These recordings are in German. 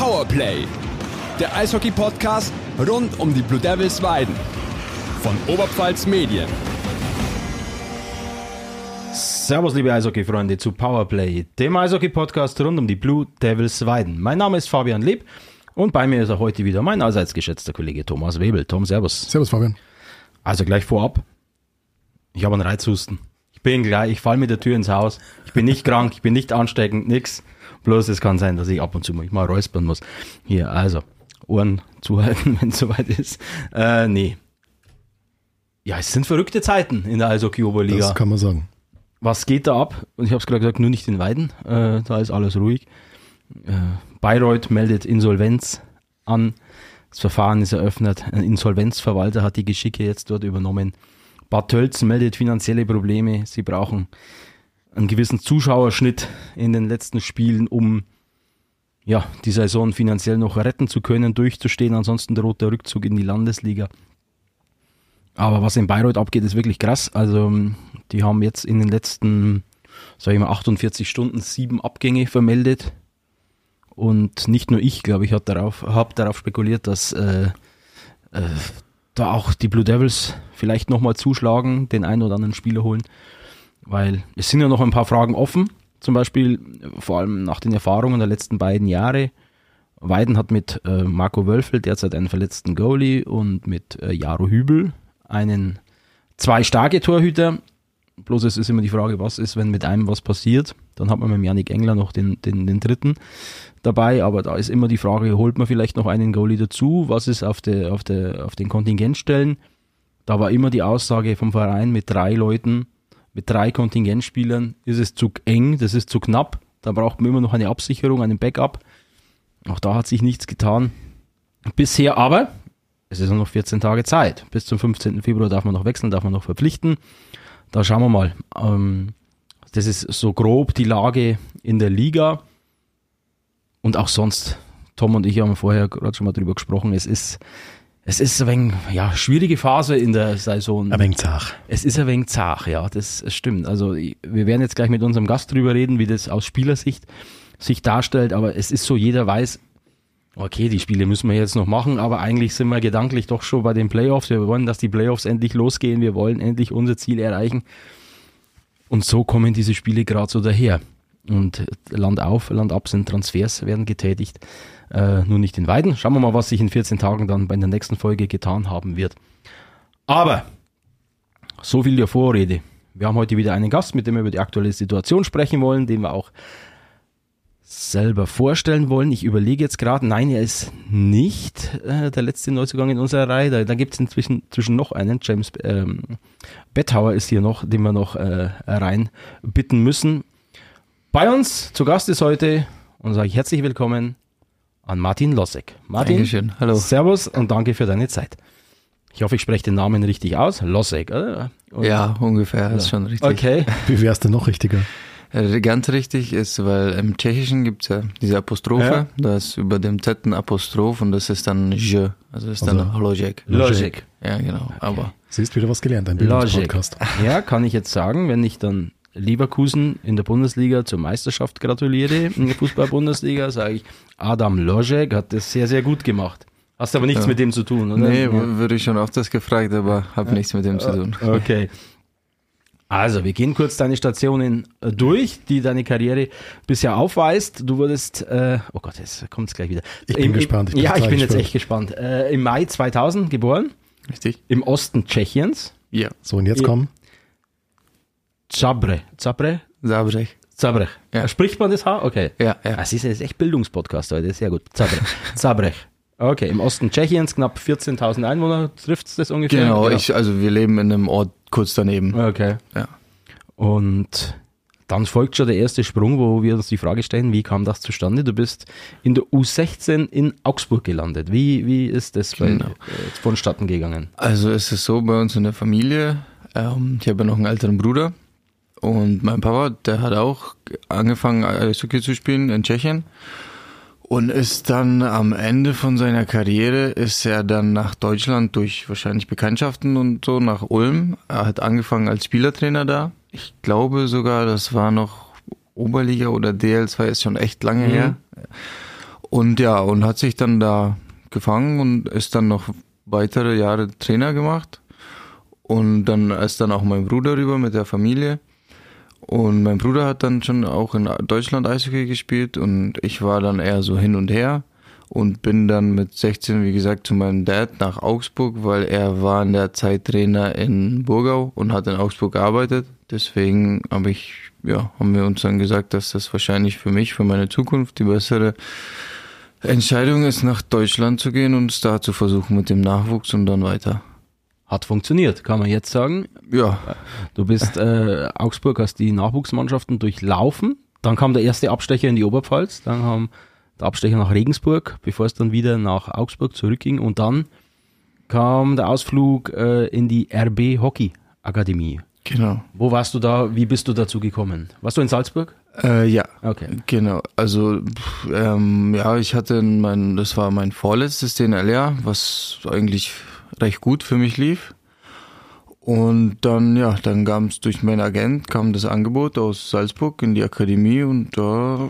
Powerplay, der Eishockey-Podcast rund um die Blue Devils Weiden von Oberpfalz Medien. Servus, liebe Eishockey-Freunde, zu Powerplay, dem Eishockey-Podcast rund um die Blue Devils Weiden. Mein Name ist Fabian Leb und bei mir ist auch heute wieder mein allseits geschätzter Kollege Thomas Webel. Tom, servus. Servus, Fabian. Also gleich vorab, ich habe einen Reizhusten. Ich bin gleich, ich falle mit der Tür ins Haus. Ich bin nicht krank, ich bin nicht ansteckend, nix. Bloß es kann sein, dass ich ab und zu mal, räuspern muss. Hier, also, Ohren zuhalten, wenn es soweit ist. Äh, nee. Ja, es sind verrückte Zeiten in der Eishockey-Oberliga. Das kann man sagen. Was geht da ab? Und ich habe es gerade gesagt, nur nicht in Weiden. Äh, da ist alles ruhig. Äh, Bayreuth meldet Insolvenz an. Das Verfahren ist eröffnet. Ein Insolvenzverwalter hat die Geschicke jetzt dort übernommen. Bad Tölz meldet finanzielle Probleme. Sie brauchen einen gewissen Zuschauerschnitt in den letzten Spielen, um ja, die Saison finanziell noch retten zu können, durchzustehen. Ansonsten droht der Rückzug in die Landesliga. Aber was in Bayreuth abgeht, ist wirklich krass. Also, die haben jetzt in den letzten, sag ich mal, 48 Stunden sieben Abgänge vermeldet. Und nicht nur ich, glaube ich, habe darauf, hab darauf spekuliert, dass äh, äh, da auch die Blue Devils vielleicht nochmal zuschlagen, den einen oder anderen Spieler holen. Weil es sind ja noch ein paar Fragen offen. Zum Beispiel, vor allem nach den Erfahrungen der letzten beiden Jahre. Weiden hat mit äh, Marco Wölfel derzeit einen verletzten Goalie und mit äh, Jaro Hübel einen zwei starke Torhüter. Bloß es ist immer die Frage, was ist, wenn mit einem was passiert. Dann hat man mit Janik Engler noch den, den, den dritten dabei, aber da ist immer die Frage, holt man vielleicht noch einen Goalie dazu? Was ist auf, der, auf, der, auf den Kontingentstellen? Da war immer die Aussage vom Verein mit drei Leuten, mit drei Kontingentspielern ist es zu eng, das ist zu knapp. Da braucht man immer noch eine Absicherung, einen Backup. Auch da hat sich nichts getan. Bisher aber, es ist noch 14 Tage Zeit. Bis zum 15. Februar darf man noch wechseln, darf man noch verpflichten. Da schauen wir mal. Ähm, das ist so grob die Lage in der Liga. Und auch sonst, Tom und ich haben vorher gerade schon mal drüber gesprochen, es ist, es ist ein wenig, ja, schwierige Phase in der Saison. Ein wenig zart. Es ist ein wenig zart, ja, das, das stimmt. Also wir werden jetzt gleich mit unserem Gast drüber reden, wie das aus Spielersicht sich darstellt, aber es ist so, jeder weiß, okay, die Spiele müssen wir jetzt noch machen, aber eigentlich sind wir gedanklich doch schon bei den Playoffs. Wir wollen, dass die Playoffs endlich losgehen, wir wollen endlich unser Ziel erreichen. Und so kommen diese Spiele gerade so daher. Und Land auf, Land ab sind Transfers, werden getätigt. Äh, nur nicht in Weiden. Schauen wir mal, was sich in 14 Tagen dann bei der nächsten Folge getan haben wird. Aber so viel der Vorrede. Wir haben heute wieder einen Gast, mit dem wir über die aktuelle Situation sprechen wollen, den wir auch selber vorstellen wollen. Ich überlege jetzt gerade, nein, er ist nicht äh, der letzte Neuzugang in unserer Reihe. Da, da gibt es inzwischen zwischen noch einen. James ähm, Bettauer ist hier noch, den wir noch äh, rein bitten müssen. Bei uns zu Gast ist heute und sage ich herzlich willkommen an Martin Lossek. Martin, Dankeschön. Hallo. Servus und danke für deine Zeit. Ich hoffe, ich spreche den Namen richtig aus. Lossek, oder? oder? Ja, ungefähr, ist schon richtig. Okay. Wie wär's denn noch richtiger? Äh, Ganz richtig ist, weil im Tschechischen gibt's ja diese Apostrophe, Ja. da ist über dem Z ein Apostroph und das ist dann je, also ist dann Also- Logic. Logic. Ja, genau, aber Siehst wieder was gelernt, ein. Bildungspodcast. Ja, kann ich jetzt sagen, wenn ich dann Leverkusen in der Bundesliga zur Meisterschaft gratuliere, in der Fußball-Bundesliga, sage ich, Adam Logic hat das sehr, sehr gut gemacht. Hast aber nichts Ja. mit dem zu tun, oder? nee, Ja. würde ich schon öfters gefragt, aber habe nichts mit dem zu tun. Okay. Also, wir gehen kurz deine Stationen äh, durch, die deine Karriere bisher aufweist. Du wurdest, äh, oh Gott, jetzt kommt es gleich wieder. Ich bin gespannt, ich bin ja, ich bin jetzt echt gespannt. Äh, Im Mai 2000 geboren, Richtig? im Osten Tschechiens. Ja. So, und jetzt Ja. kommen Zabre. Zabre? Zabrech. Zabrech. Ja. Spricht man das H? Okay. Ja, ja. Das ist jetzt echt Bildungspodcast heute, sehr gut. Zabrech. Zabrech. Okay, im Osten Tschechiens, knapp 14.000 Einwohner, trifft es das ungefähr? Genau, ich, also wir leben in einem Ort kurz daneben. Okay. Ja. Und dann folgt schon der erste Sprung, wo wir uns die Frage stellen, wie kam das zustande? Du bist in der U16 in Augsburg gelandet. Wie, wie ist das bei, Genau. äh, vonstatten gegangen? Also es ist so bei uns in der Familie, ähm, ich habe ja noch einen älteren Bruder und mein Papa, der hat auch angefangen Eishockey zu spielen in Tschechien und ist dann am Ende von seiner Karriere ist er dann nach Deutschland durch wahrscheinlich Bekanntschaften und so nach Ulm. Er hat angefangen als Spielertrainer da. Ich glaube sogar, das war noch Oberliga oder DL2 ist schon echt lange Mhm. her. Und ja, und hat sich dann da gefangen und ist dann noch weitere Jahre Trainer gemacht. Und dann ist dann auch mein Bruder rüber mit der Familie. Und mein Bruder hat dann schon auch in Deutschland Eishockey gespielt und ich war dann eher so hin und her und bin dann mit 16, wie gesagt, zu meinem Dad nach Augsburg, weil er war in der Zeit Trainer in Burgau und hat in Augsburg gearbeitet. Deswegen habe ich, ja, haben wir uns dann gesagt, dass das wahrscheinlich für mich, für meine Zukunft die bessere Entscheidung ist, nach Deutschland zu gehen und es da zu versuchen mit dem Nachwuchs und dann weiter. Hat funktioniert, kann man jetzt sagen. Ja, Du bist äh, Augsburg, hast die Nachwuchsmannschaften durchlaufen. Dann kam der erste Abstecher in die Oberpfalz, dann kam der Abstecher nach Regensburg, bevor es dann wieder nach Augsburg zurückging. Und dann kam der Ausflug äh, in die RB Hockey Akademie. genau. Wo warst du da? Wie bist du dazu gekommen? Warst du in Salzburg? Äh, ja, Okay. Genau, also pff, ähm, ja, ich hatte mein, das war mein vorletztes DNL-Jahr, was eigentlich recht gut für mich lief. Und dann, ja, dann kam es durch meinen Agent, kam das Angebot aus Salzburg in die Akademie und da,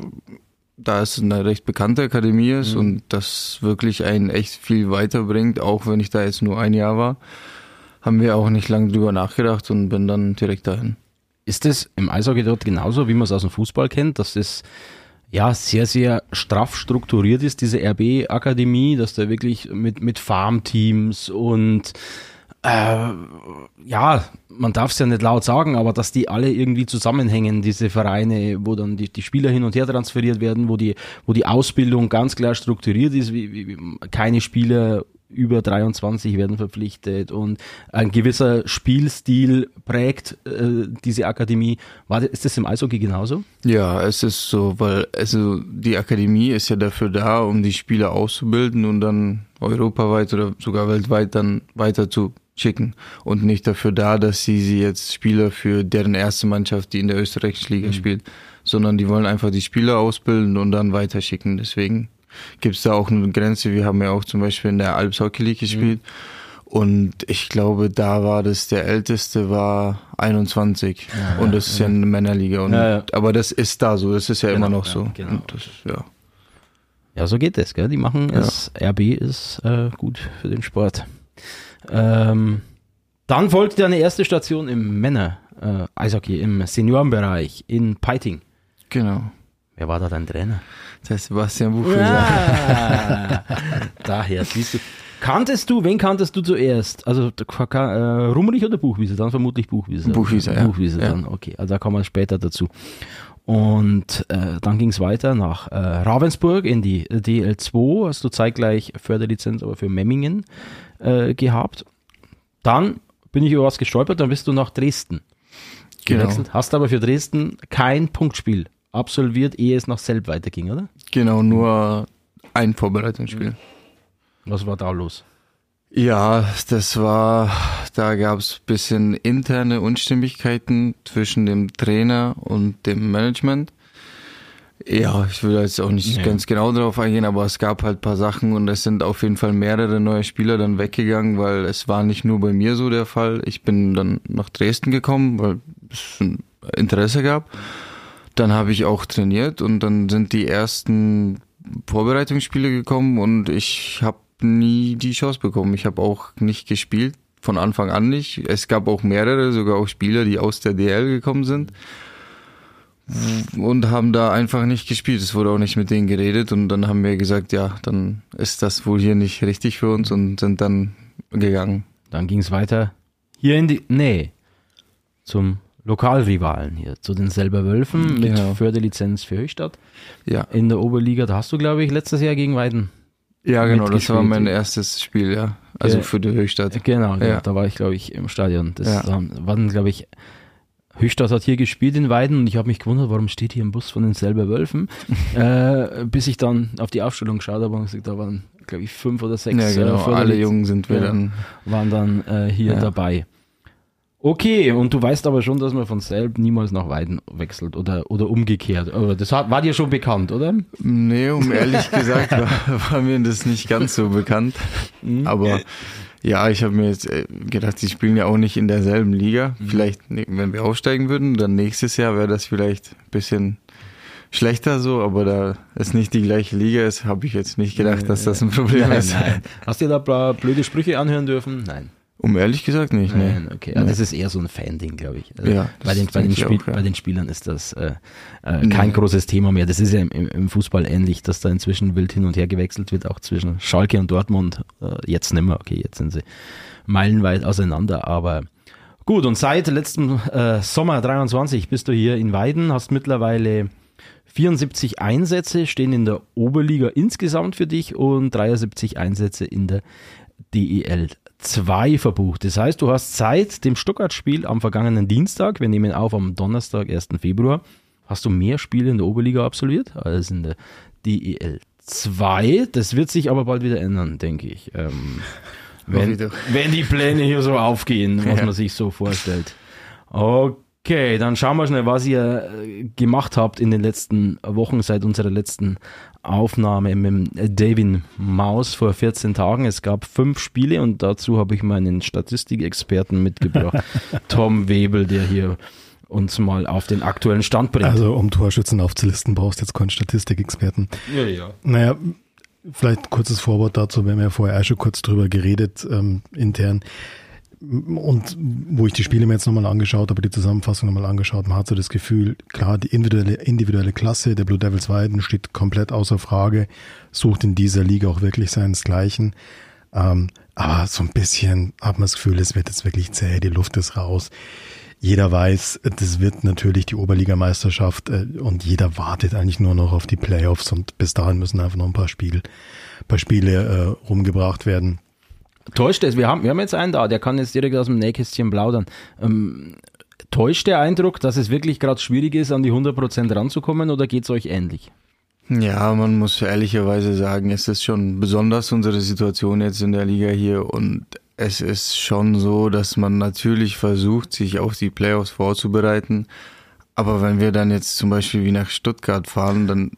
da es eine recht bekannte Akademie ist und das wirklich einen echt viel weiterbringt, auch wenn ich da jetzt nur ein Jahr war, haben wir auch nicht lange drüber nachgedacht und bin dann direkt dahin. Ist es im Eishockey dort genauso, wie man es aus dem Fußball kennt, dass es ja sehr, sehr straff strukturiert ist, diese RB-Akademie, dass da wirklich mit, mit Farmteams und äh, ja, man darf es ja nicht laut sagen, aber dass die alle irgendwie zusammenhängen, diese Vereine, wo dann die, die Spieler hin und her transferiert werden, wo die, wo die Ausbildung ganz klar strukturiert ist, wie, wie, wie keine Spieler über 23 werden verpflichtet und ein gewisser Spielstil prägt äh, diese Akademie. War, ist das im Eishockey genauso? Ja, es ist so, weil also die Akademie ist ja dafür da, um die Spieler auszubilden und dann europaweit oder sogar weltweit dann weiter zu schicken und nicht dafür da, dass sie sie jetzt Spieler für deren erste Mannschaft, die in der österreichischen Liga spielt, sondern die wollen einfach die Spieler ausbilden und dann weiterschicken. Deswegen gibt's da auch eine Grenze. Wir haben ja auch zum Beispiel in der Alps Hockey League gespielt. Und ich glaube, da war das, der älteste war 21. und das ist ja eine Männerliga. Und, Ja, ja. Aber das ist da so, das ist ja Genau, immer noch ja, so. genau. Das, ja. Ja, so geht es, gell? Die machen es. RB ist äh, gut für den Sport. Ähm, dann folgte eine erste Station im Männer äh, Eishockey im Seniorenbereich in Peiting. Genau. Wer war da dein Trainer? Das heißt Sebastian Buchwieser. Ja. Daher siehst du. Kanntest du, wen kanntest du zuerst? Also äh, Rummenigge oder Buchwieser? Dann vermutlich Buchwieser. Buchwieser, ja. Buchwieser Ja. dann, okay. Also da kommen wir später dazu. Und äh, dann ging es weiter nach äh, Ravensburg in die DL2. Hast du zeitgleich Förderlizenz aber für Memmingen äh, gehabt. Dann bin ich über was gestolpert, dann bist du nach Dresden Genau. gewechselt. Hast aber für Dresden kein Punktspiel absolviert, ehe es nach Selb weiterging, oder? Genau, nur ein Vorbereitungsspiel. Was war da los? Ja, das war, da gab's bisschen interne Unstimmigkeiten zwischen dem Trainer und dem Management. Ja, ich will jetzt auch nicht Ja. ganz genau darauf eingehen, aber es gab halt paar Sachen und es sind auf jeden Fall mehrere neue Spieler dann weggegangen, weil es war nicht nur bei mir so der Fall. Ich bin dann nach Dresden gekommen, weil es ein Interesse gab. Dann habe ich auch trainiert und dann sind die ersten Vorbereitungsspiele gekommen und ich habe nie die Chance bekommen. Ich habe auch nicht gespielt, von Anfang an nicht. Es gab auch mehrere, sogar auch Spieler, die aus der DL gekommen sind und haben da einfach nicht gespielt. Es wurde auch nicht mit denen geredet und dann haben wir gesagt, ja, dann ist das wohl hier nicht richtig für uns und sind dann gegangen. Dann ging es weiter hier in die Nähe zum Lokalrivalen hier, zu den Selber Wölfen mit Genau. Förderlizenz für Höchstadt Ja, in der Oberliga. Da hast du, glaube ich, letztes Jahr gegen Weiden. ja genau, das war mein erstes Spiel, ja. Also Ja. für die Höchstadt. Genau, ja. Ja. da war ich, glaube ich, im Stadion. Das Ja. waren, glaube ich, Höchstadt hat hier gespielt in Weiden und ich habe mich gewundert, warum steht hier ein Bus von den Selber Wölfen, äh, bis ich dann auf die Aufstellung geschaut habe und gesagt, da waren, glaube ich, fünf oder sechs Ja, genau, äh, alle Jungen sind wir dann. waren dann äh, hier dabei. Okay, und du weißt aber schon, dass man von Selb niemals nach Weiden wechselt oder, oder umgekehrt. Aber das hat, war dir schon bekannt, oder? Nee, um ehrlich gesagt war, war mir das nicht ganz so bekannt. Aber ja, ich habe mir jetzt äh, gedacht, die spielen ja auch nicht in derselben Liga. Vielleicht, ne, wenn wir aufsteigen würden, dann nächstes Jahr wäre das vielleicht ein bisschen schlechter so, aber da es nicht die gleiche Liga ist, habe ich jetzt nicht gedacht, dass das ein Problem Nein, ist. nein. Hast du da blöde Sprüche anhören dürfen? Nein. Um ehrlich gesagt nicht, ne. Okay. Also das ist eher so ein Fan-Ding, glaube ich. Also Ja, bei, den, bei, den Spiel, auch, ja. bei den Spielern ist das äh, äh, kein großes Thema mehr. Das ist ja im, im im Fußball ähnlich, dass da inzwischen wild hin und her gewechselt wird, auch zwischen Schalke und Dortmund. Äh, jetzt nimmer, okay, jetzt sind sie meilenweit auseinander, aber gut. Und seit letztem äh, Sommer 23 bist du hier in Weiden, hast mittlerweile 74 Einsätze stehen in der Oberliga insgesamt für dich und 73 Einsätze in der DEL 2 verbucht. Das heißt, du hast seit dem Stuttgart-Spiel am vergangenen Dienstag, wir nehmen auf am Donnerstag, 1. Februar, hast du mehr Spiele in der Oberliga absolviert als in der DEL 2. Das wird sich aber bald wieder ändern, denke ich. Ähm, wenn, wenn die Pläne hier so aufgehen, was Ja. man sich so vorstellt. Okay, dann schauen wir schnell, was ihr äh, gemacht habt in den letzten Wochen seit unserer letzten Aufnahme mit dem David Maus vor 14 Tagen. Es gab fünf Spiele und dazu habe ich meinen Statistikexperten mitgebracht, Tom Webel, der hier uns mal auf den aktuellen Stand bringt. Also um Torschützen aufzulisten, brauchst du jetzt keinen Statistikexperten. ja, ja. Naja, vielleicht ein kurzes Vorwort dazu, wir haben ja vorher auch schon kurz drüber geredet, ähm, intern. Und wo ich die Spiele mir jetzt nochmal angeschaut habe, die Zusammenfassung nochmal angeschaut, man hat so das Gefühl, klar, die individuelle, individuelle Klasse der Blue Devils Weiden steht komplett außer Frage, sucht in dieser Liga auch wirklich seinesgleichen. Ähm, aber so ein bisschen hat man das Gefühl, es wird jetzt wirklich zäh, die Luft ist raus. Jeder weiß, das wird natürlich die Oberligameisterschaft äh, und jeder wartet eigentlich nur noch auf die Playoffs und bis dahin müssen einfach noch ein paar Spiele, paar Spiele äh, rumgebracht werden. Täuscht es? Wir haben, wir haben jetzt einen da, der kann jetzt direkt aus dem Nähkästchen plaudern. Ähm, täuscht der Eindruck, dass es wirklich gerade schwierig ist, an die 100% ranzukommen oder geht es euch ähnlich? Ja, man muss ehrlicherweise sagen, es ist schon besonders unsere Situation jetzt in der Liga hier und es ist schon so, dass man natürlich versucht, sich auf die Playoffs vorzubereiten. Aber wenn wir dann jetzt zum Beispiel wie nach Stuttgart fahren, dann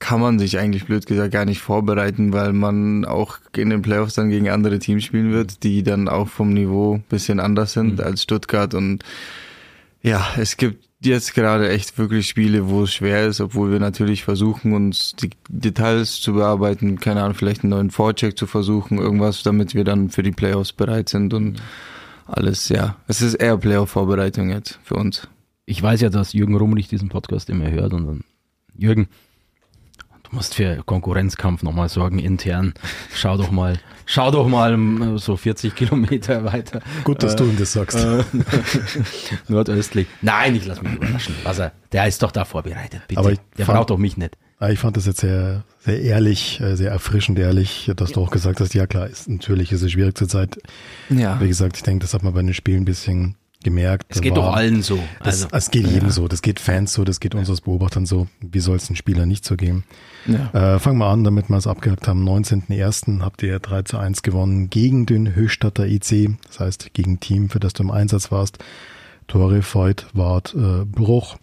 kann man sich eigentlich blöd gesagt gar nicht vorbereiten, weil man auch in den Playoffs dann gegen andere Teams spielen wird, die dann auch vom Niveau ein bisschen anders sind als Stuttgart und ja, es gibt jetzt gerade echt wirklich Spiele, wo es schwer ist, obwohl wir natürlich versuchen, uns die Details zu bearbeiten, keine Ahnung, vielleicht einen neuen Vorcheck zu versuchen, irgendwas, damit wir dann für die Playoffs bereit sind und alles, ja. Es ist eher Playoff-Vorbereitung jetzt für uns. Ich weiß ja, dass Jürgen Rumrich diesen Podcast immer hört und dann, Jürgen, du musst für Konkurrenzkampf nochmal sorgen intern. Schau doch mal, schau doch mal ähm, so 40 Kilometer weiter. Gut, dass Äh, du ihm das sagst. Äh, nordöstlich. Nein, ich lass mich überraschen. Was er, der ist doch da vorbereitet, bitte. Aber ich der fand- braucht doch mich nicht. Ah, Ich fand das jetzt sehr, sehr ehrlich, äh, sehr erfrischend ehrlich, dass du auch gesagt hast, ja klar, ist, natürlich ist es schwierig zur Zeit. Ja. Wie gesagt, ich denke, das hat man bei den Spielen ein bisschen gemerkt. Es geht War- doch allen so. Das, Also, es geht jedem so, das geht Fans so, das geht uns als Beobachtern so. Wie soll es den Spieler nicht so gehen? ja. Äh, fangen wir an, damit wir es abgehakt haben. Am 19.01. habt ihr 3 zu 1 gewonnen gegen den Höchstadter IC, das heißt gegen ein Team, für das du im Einsatz warst. Tore, Voigt, Wart, äh, Bruch.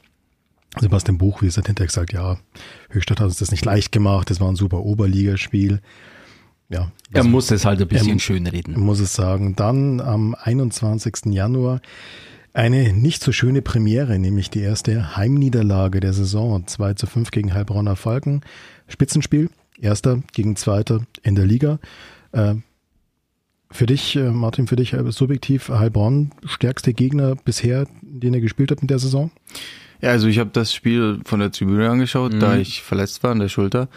Sebastian Buch, wie es hat hinterher gesagt, ja, Höchstadt hat uns das nicht leicht gemacht, das war ein super Oberligaspiel. Ja, er muss es halt ein bisschen schön reden. muss es sagen. Dann am 21. Januar eine nicht so schöne Premiere, nämlich die erste Heimniederlage der Saison. 2 zu 5 gegen Heilbronner Falken. Spitzenspiel, erster gegen zweiter in der Liga. Äh, für dich, äh, Martin, für dich subjektiv Heilbronn stärkste Gegner bisher, den ihr gespielt habt in der Saison? Ja, also ich habe das Spiel von der Tribüne angeschaut, da ich verletzt war an der Schulter.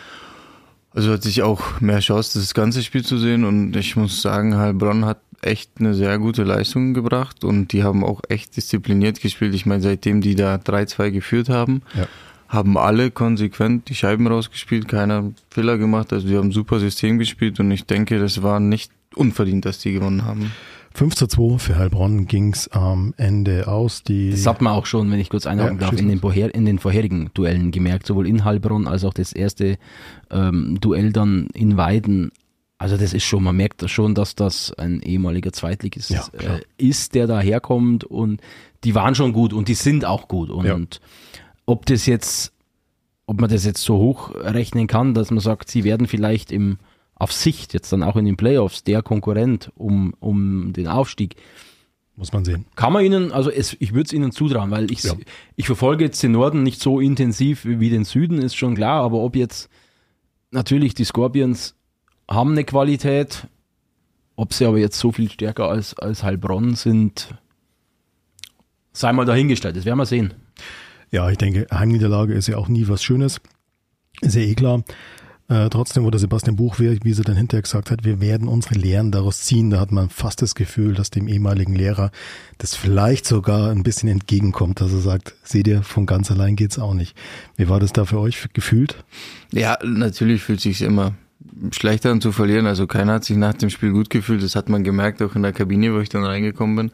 Also hatte ich auch mehr Chance, das ganze Spiel zu sehen und ich muss sagen, Heilbronn hat echt eine sehr gute Leistung gebracht und die haben auch echt diszipliniert gespielt. Ich meine, seitdem die da 3-2 geführt haben, Ja. haben alle konsequent die Scheiben rausgespielt, keiner Fehler gemacht, also die haben ein super System gespielt und ich denke, das war nicht unverdient, dass die gewonnen haben. 5 zu 2 für Heilbronn ging's am Ende aus. Die Das hat man auch schon, wenn ich kurz einhaken Ja, darf, in den, vorher, in den vorherigen Duellen gemerkt, sowohl in Heilbronn als auch das erste ähm, Duell dann in Weiden. Also das ist schon, man merkt schon, dass das ein ehemaliger Zweitligist Ja, äh, ist, der da herkommt und die waren schon gut und die sind auch gut. Und Ja. ob das jetzt, ob man das jetzt so hochrechnen kann, dass man sagt, sie werden vielleicht im auf Sicht jetzt dann auch in den Playoffs der Konkurrent um, um den Aufstieg, Muss man sehen. Kann man ihnen, also es, ich würde es ihnen zutrauen, weil ich, Ja. ich verfolge jetzt den Norden nicht so intensiv wie den Süden, ist schon klar, aber ob jetzt natürlich die Scorpions haben eine Qualität, ob sie aber jetzt so viel stärker als, als Heilbronn sind, sei mal dahingestellt, das werden wir sehen. Ja, ich denke, Heimniederlage ist ja auch nie was Schönes. Ist ja eh klar. Äh, trotzdem wurde Sebastian Buchwehr, wie sie dann hinterher gesagt hat, wir werden unsere Lehren daraus ziehen. Da hat man fast das Gefühl, dass dem ehemaligen Lehrer das vielleicht sogar ein bisschen entgegenkommt, dass er sagt, seht ihr, von ganz allein geht's auch nicht. Wie war das da für euch gefühlt? Ja, natürlich fühlt sich immer schlechter an zu verlieren. Also keiner hat sich nach dem Spiel gut gefühlt. Das hat man gemerkt, auch in der Kabine, wo ich dann reingekommen bin.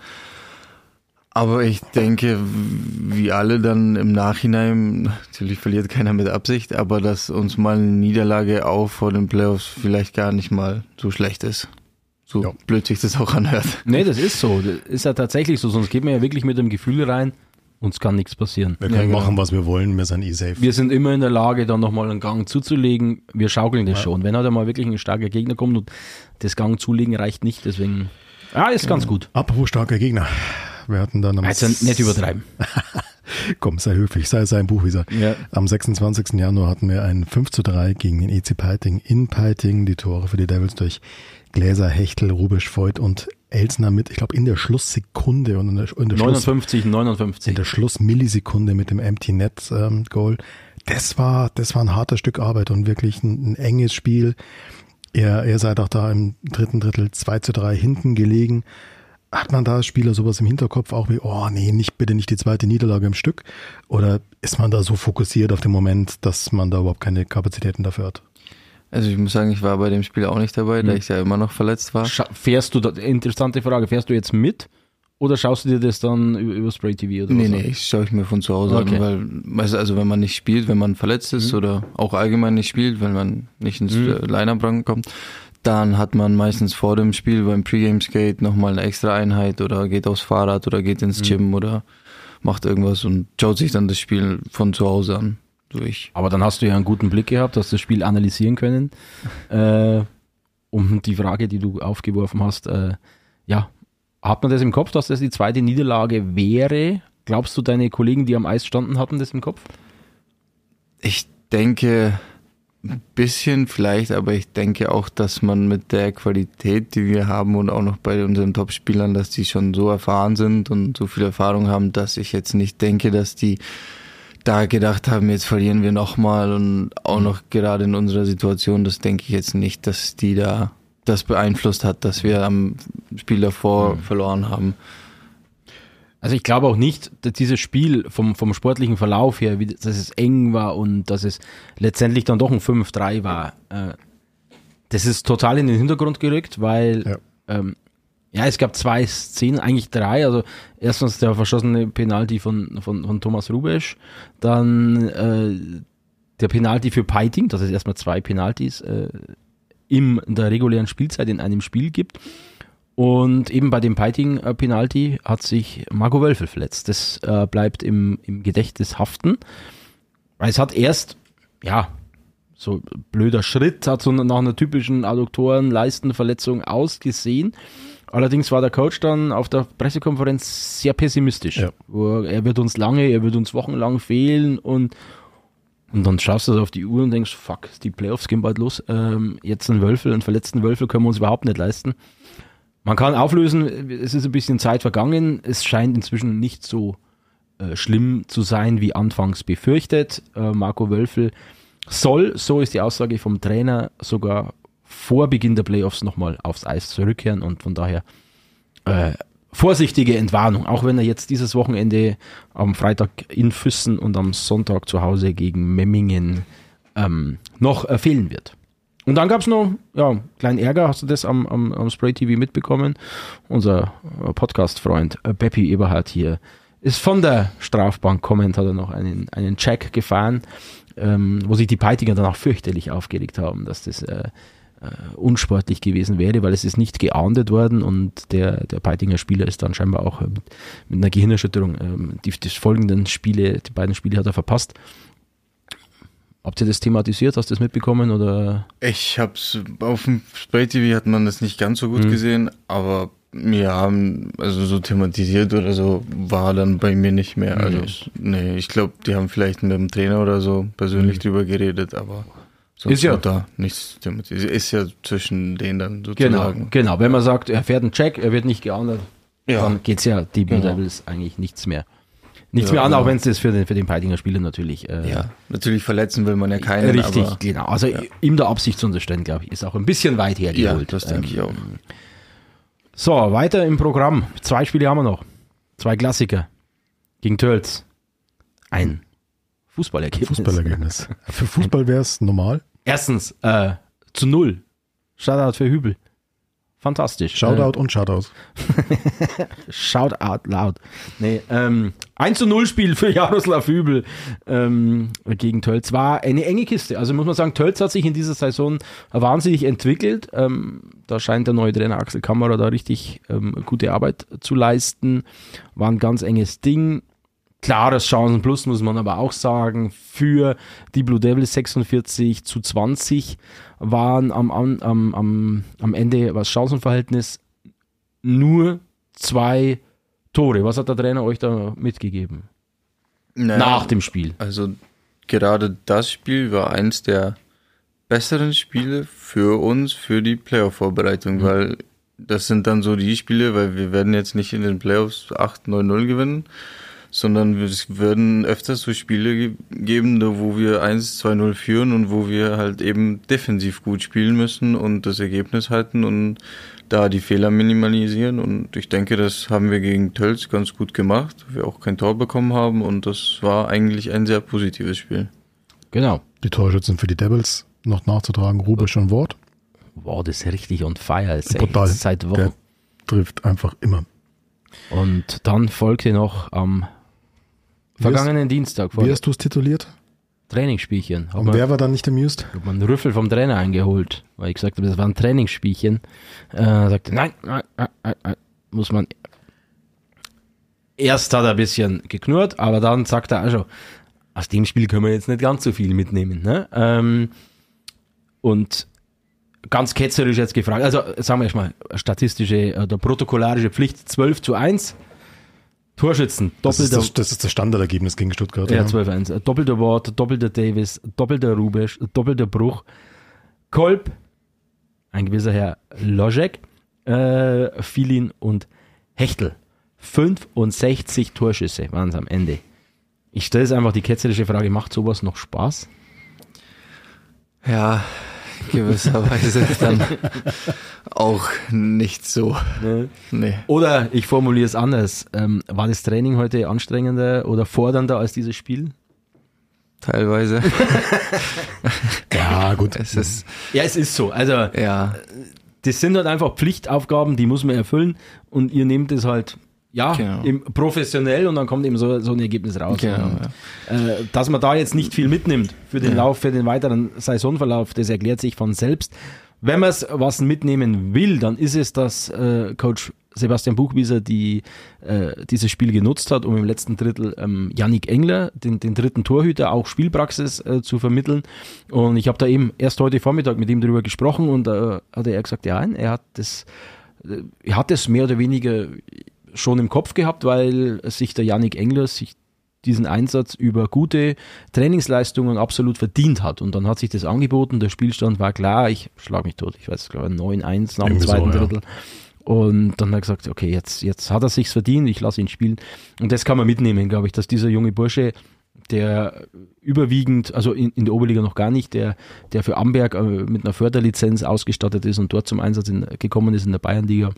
Aber ich denke, wie alle dann im Nachhinein, natürlich verliert keiner mit Absicht, aber dass uns mal eine Niederlage auch vor den Playoffs vielleicht gar nicht mal so schlecht ist. So Ja. blöd sich das auch anhört. Nee, das ist so, das ist ja tatsächlich so, sonst geht man ja wirklich mit dem Gefühl rein, uns kann nichts passieren. Wir können Ja, genau. machen, was wir wollen, wir sind eh safe. Wir sind immer in der Lage, dann nochmal einen Gang zuzulegen. Wir schaukeln das schon. Wenn halt einmal wirklich ein starker Gegner kommt und das Gang zulegen reicht nicht, deswegen. Ja, ist ganz gut. Apropos starker Gegner. Wir hatten dann am Also nicht übertreiben. Komm, sei höflich, sei, sei ein Buchwieser. Ja. Am 26. Januar hatten wir ein 5 zu 3 gegen den EC Peiting in Peiting. Die Tore für die Devils durch Gläser, Hechtel, Rubisch, Voigt und Elsner mit, ich glaube, in der Schlusssekunde und in der, in der Schluss, 59, in 59. der Schlussmillisekunde mit dem Empty Net ähm, Goal. Das war, das war ein harter Stück Arbeit und wirklich ein, ein enges Spiel. Ihr, ihr seid auch da im dritten Drittel 2 zu 3 hinten gelegen. Hat man da als Spieler sowas im Hinterkopf auch wie, oh nee, nicht, bitte nicht die zweite Niederlage im Stück? Oder ist man da so fokussiert auf den Moment, dass man da überhaupt keine Kapazitäten dafür hat? Also ich muss sagen, ich war bei dem Spiel auch nicht dabei, da Mhm. ich ja immer noch verletzt war. Scha fährst du, da, interessante Frage, fährst du jetzt mit oder schaust du dir das dann über, über Spray TV oder Nee, was nee, ich schaue ich mir von zu Hause Okay. an, weil, weißt du, also wenn man nicht spielt, wenn man verletzt ist oder auch allgemein nicht spielt, wenn man nicht ins Mhm. Line-Up rankommt, dann hat man meistens vor dem Spiel beim Pre-Game-Skate nochmal eine extra Einheit oder geht aufs Fahrrad oder geht ins Gym oder macht irgendwas und schaut sich dann das Spiel von zu Hause an. Durch. Aber dann hast du ja einen guten Blick gehabt, hast das Spiel analysieren können. Äh, um die Frage, die du aufgeworfen hast, äh, ja, hat man das im Kopf, dass das die zweite Niederlage wäre? Glaubst du, deine Kollegen, die am Eis standen, hatten das im Kopf? Ich denke ein bisschen vielleicht, aber ich denke auch, dass man mit der Qualität, die wir haben und auch noch bei unseren Top-Spielern, dass die schon so erfahren sind und so viel Erfahrung haben, dass ich jetzt nicht denke, dass die da gedacht haben, jetzt verlieren wir nochmal und auch noch gerade in unserer Situation, das denke ich jetzt nicht, dass die da das beeinflusst hat, dass wir am Spiel davor verloren haben. Also ich glaube auch nicht, dass dieses Spiel vom, vom sportlichen Verlauf her, wie, dass es eng war und dass es letztendlich dann doch ein 5-3 war. Äh, das ist total in den Hintergrund gerückt, weil Ja. ähm, ja, es gab zwei Szenen, eigentlich drei. Also erstens der verschossene Penalty von, von, von Thomas Rubesch, dann äh, der Penalty für Peiting, dass es erstmal zwei Penalties äh, im, in der regulären Spielzeit in einem Spiel gibt. Und eben bei dem Peiting-Penalty hat sich Marco Wölfel verletzt. Das äh, bleibt im, im Gedächtnis haften. Weil es hat erst, ja, so blöder Schritt, hat so nach einer typischen Adduktoren-Leistenverletzung ausgesehen. Allerdings war der Coach dann auf der Pressekonferenz sehr pessimistisch. Ja. Er, er wird uns lange, er wird uns wochenlang fehlen und und dann schaust du auf die Uhr und denkst, fuck, die Playoffs gehen bald los. Ähm, jetzt einen Wölfel, einen verletzten Wölfel können wir uns überhaupt nicht leisten. Man kann auflösen, es ist ein bisschen Zeit vergangen. Es scheint inzwischen nicht so äh, schlimm zu sein, wie anfangs befürchtet. Äh, Marco Wölfel soll, so ist die Aussage vom Trainer, sogar vor Beginn der Playoffs nochmal aufs Eis zurückkehren und von daher äh, vorsichtige Entwarnung, auch wenn er jetzt dieses Wochenende am Freitag in Füssen und am Sonntag zu Hause gegen Memmingen ähm, noch äh, fehlen wird. Und dann gab es noch, ja, einen kleinen Ärger, hast du das am, am, am Spray TV mitbekommen? Unser äh, Podcast-Freund äh, Beppi Eberhardt hier ist von der Strafbank kommend, hat er noch einen, einen Check gefahren, ähm, wo sich die Peitinger dann auch fürchterlich aufgeregt haben, dass das äh, äh, unsportlich gewesen wäre, weil es ist nicht geahndet worden und der, der Peitinger Spieler ist dann scheinbar auch äh, mit, mit einer Gehirnerschütterung, ähm, die, die folgenden Spiele, die beiden Spiele hat er verpasst. Habt ihr das thematisiert? Hast du das mitbekommen? Oder? Ich hab's auf dem Spray TV hat man das nicht ganz so gut Mhm. gesehen, aber Ja, also so thematisiert oder so war dann bei mir nicht mehr. Also, Nee. nee, ich glaube, die haben vielleicht mit dem Trainer oder so persönlich drüber geredet, aber sonst Ist ja- wird da nichts thematisiert. Ist ja zwischen denen dann Genau, sozusagen. genau. Wenn man sagt, er fährt einen Check, er wird nicht geahndet, Ja. dann geht's ja die Blue Genau. Devils eigentlich nichts mehr. Nichts Ja, mehr an, auch wenn es das für den, für den Peidinger Spieler natürlich äh, Ja, natürlich verletzen will man ja keinen, richtig, aber genau. Also ihm der Absicht zu unterstellen, glaube ich, ist auch ein bisschen weit ja, hergeholt. das denke ich Ähm, auch. So, weiter im Programm. Zwei Spiele haben wir noch. Zwei Klassiker. Gegen Tölz. Ein Fußballergebnis. Fußballergebnis. Für Fußball wäre es normal. Erstens, äh, zu null. Shoutout für Hübel. Fantastisch. Shoutout und Shoutout. Äh, Shoutout laut. Nee, ähm, 1 zu 0 Spiel für Jaroslav Hübel ähm, gegen Tölz. War eine enge Kiste. Also muss man sagen, Tölz hat sich in dieser Saison wahnsinnig entwickelt. Ähm, da scheint der neue Trainer Axel Kammerer da richtig ähm, gute Arbeit zu leisten. War ein ganz enges Ding. Klares Chancen plus, muss man aber auch sagen, für die Blue Devils 46 zu 20 waren am, am, am, am, Ende was Chancenverhältnis nur zwei Tore. Was hat der Trainer euch da mitgegeben? Naja, Nach dem Spiel. Also gerade das Spiel war eins der besseren Spiele für uns, für die Mhm. Playoff-Vorbereitung, weil das sind dann so die Spiele, weil wir werden jetzt nicht in den Playoffs 8-9-0 gewinnen, sondern es werden öfters so Spiele ge geben, wo wir 1-2-0 führen und wo wir halt eben defensiv gut spielen müssen und das Ergebnis halten und da die Fehler minimalisieren und ich denke, das haben wir gegen Tölz ganz gut gemacht, wir auch kein Tor bekommen haben und das war eigentlich ein sehr positives Spiel. Genau. Die Torschützen für die Devils noch nachzutragen. Rubisch und Wort. Wow, das ist richtig on fire. Ist Brutal. echt Seit Wochen. Der trifft einfach immer. Und dann folgte noch am vergangenen Dienstag vor Wie hast du es tituliert? Trainingsspielchen. Hat Und wer war dann nicht amused? hat man einen Rüffel vom Trainer eingeholt, weil ich gesagt habe, das war ein Trainingsspielchen. Äh, er sagte, nein, nein, nein, nein, nein, muss man. Erst hat er ein bisschen geknurrt, aber dann sagt er, also, aus dem Spiel können wir jetzt nicht ganz so viel mitnehmen. Ne? Ähm, und ganz ketzerisch jetzt gefragt, also sagen wir erstmal, statistische oder protokollarische Pflicht 12 zu 1. Torschützen, Das ist doppelter, das, das ist das Standardergebnis gegen Stuttgart. ja, oder? 12-1. Doppelter Wort, doppelter Davis, doppelter Rubesch, doppelter Bruch. Kolb, ein gewisser Herr Loschek, äh, Filin und Hechtel. 65 Torschüsse waren es am Ende. Ich stelle jetzt einfach die ketzerische Frage, macht sowas noch Spaß? Ja, gewisserweise dann auch nicht so. Nee. Oder ich formuliere es anders. Ähm, war das Training heute anstrengender oder fordernder als dieses Spiel? Teilweise. Ja, gut. Es ist, Ja, es ist so. Also, ja, das sind halt einfach Pflichtaufgaben, die muss man erfüllen und ihr nehmt es halt ja Genau. im, professionell und dann kommt eben so, so ein Ergebnis raus. Genau, Und, äh, dass man da jetzt nicht viel mitnimmt für den Ja. Lauf, für den weiteren Saisonverlauf, das erklärt sich von selbst. Wenn man es was mitnehmen will, dann ist es, dass äh, Coach Sebastian Buchwieser die, äh, dieses Spiel genutzt hat, um im letzten Drittel ähm, Yannick Engler, den, den dritten Torhüter, auch Spielpraxis äh, zu vermitteln. Und ich habe da eben erst heute Vormittag mit ihm darüber gesprochen und äh, hat er gesagt, ja, er hat das, äh, er hat das mehr oder weniger schon im Kopf gehabt, weil sich der Yannick Engler sich diesen Einsatz über gute Trainingsleistungen absolut verdient hat. Und dann hat sich das angeboten, der Spielstand war klar, ich schlag mich tot, ich weiß, ich glaube 9-1 nach dem so, zweiten ja. Drittel. Und dann hat er gesagt, okay, jetzt, jetzt hat er sich's verdient, ich lasse ihn spielen. Und das kann man mitnehmen, glaube ich, dass dieser junge Bursche, der überwiegend, also in, in der Oberliga noch gar nicht, der, der für Amberg äh, mit einer Förderlizenz ausgestattet ist und dort zum Einsatz in, gekommen ist in der Bayernliga,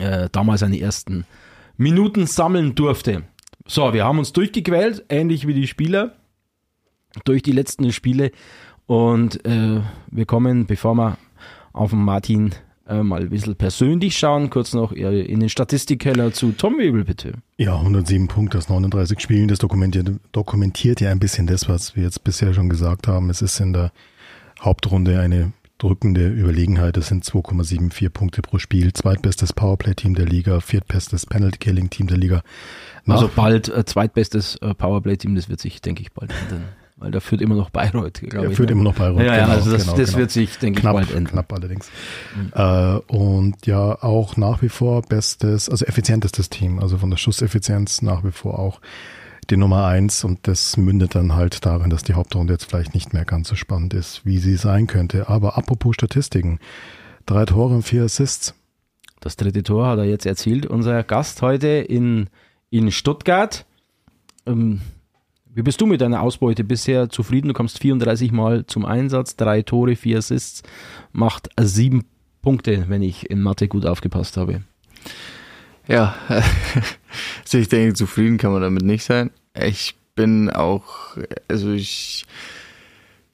äh, damals seine ersten Minuten sammeln durfte. So, wir haben uns durchgequält, ähnlich wie die Spieler, durch die letzten Spiele. Und äh, wir kommen, bevor wir auf den Martin äh, mal ein bisschen persönlich schauen, kurz noch äh, in den Statistikkeller zu Tom Webel, bitte. Ja, 107 Punkte aus 39 Spielen. Das dokumentiert, dokumentiert ja ein bisschen das, was wir jetzt bisher schon gesagt haben. Es ist in der Hauptrunde eine drückende Überlegenheit. Es sind 2,74 Punkte pro Spiel. Zweitbestes Powerplay-Team der Liga, viertbestes Penalty-Killing-Team der Liga. Nach, Also bald äh, zweitbestes äh, Powerplay-Team, das wird sich, denke ich, bald ändern. weil da führt immer noch Bayreuth, glaube er ich. führt ne? immer noch Bayreuth. Ja, ja genau, also das, genau, das genau. wird sich, denke knapp, ich, bald enden. Knapp allerdings. Mhm. Äh, und ja, auch nach wie vor bestes, also effizientestes Team, also von der Schusseffizienz nach wie vor auch die Nummer eins und das mündet dann halt darin, dass die Hauptrunde jetzt vielleicht nicht mehr ganz so spannend ist, wie sie sein könnte. Aber apropos Statistiken, drei Tore und vier Assists. Das dritte Tor hat er jetzt erzielt, unser Gast heute in, in Stuttgart. Ähm, wie bist du mit deiner Ausbeute bisher zufrieden? Du kommst 34 Mal zum Einsatz, drei Tore, vier Assists, macht sieben Punkte, wenn ich in Mathe gut aufgepasst habe. Ja, also ich denke, zufrieden kann man damit nicht sein. Ich bin auch, also ich,